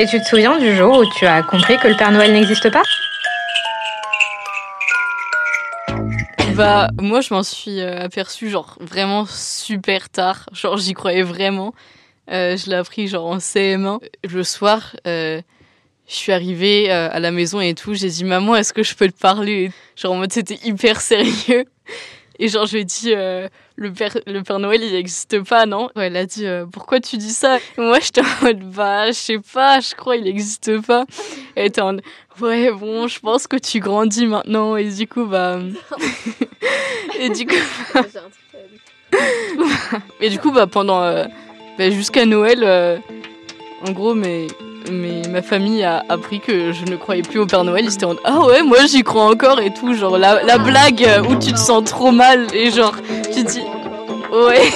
Et tu te souviens du jour où tu as compris que le Père Noël n'existe pas? Bah, moi, je m'en suis euh, aperçue, genre, vraiment super tard. Genre, j'y croyais vraiment. Euh, je l'ai appris, genre, en CM1. Le soir, euh, je suis arrivée euh, à la maison et tout. J'ai dit, maman, est-ce que je peux te parler? Genre, en mode, c'était hyper sérieux. Et genre, je lui ai dit, euh, le, père, le Père Noël, il n'existe pas, non? Elle a dit, euh, pourquoi tu dis ça? Moi, j'étais en mode, bah, je sais pas, je crois il n'existe pas. Elle était en mode, ouais, bon, je pense que tu grandis maintenant. Et du coup, bah. et du coup. et du coup, bah, pendant. euh, bah, jusqu'à Noël, en gros, mes, mes, ma famille a appris que je ne croyais plus au Père Noël. Ils étaient en ah ouais, moi j'y crois encore et tout. Genre, la, la blague où tu te sens trop mal et genre, tu te dis, ouais.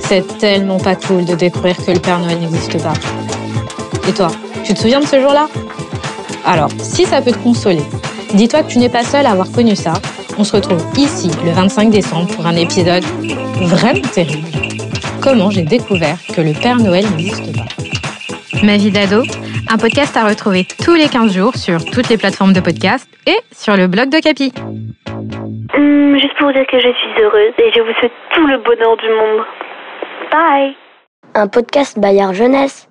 C'est tellement pas cool de découvrir que le Père Noël n'existe pas. Et toi, tu te souviens de ce jour-là? Alors, si ça peut te consoler, dis-toi que tu n'es pas seul à avoir connu ça. On se retrouve ici le 25 décembre pour un épisode vraiment terrible. Comment j'ai découvert que le Père Noël n'existe pas? Ma vie d'ado, un podcast à retrouver tous les 15 jours sur toutes les plateformes de podcast et sur le blog de Capi. Hum, juste pour dire que je suis heureuse et je vous souhaite tout le bonheur du monde. Bye Un podcast Bayard Jeunesse.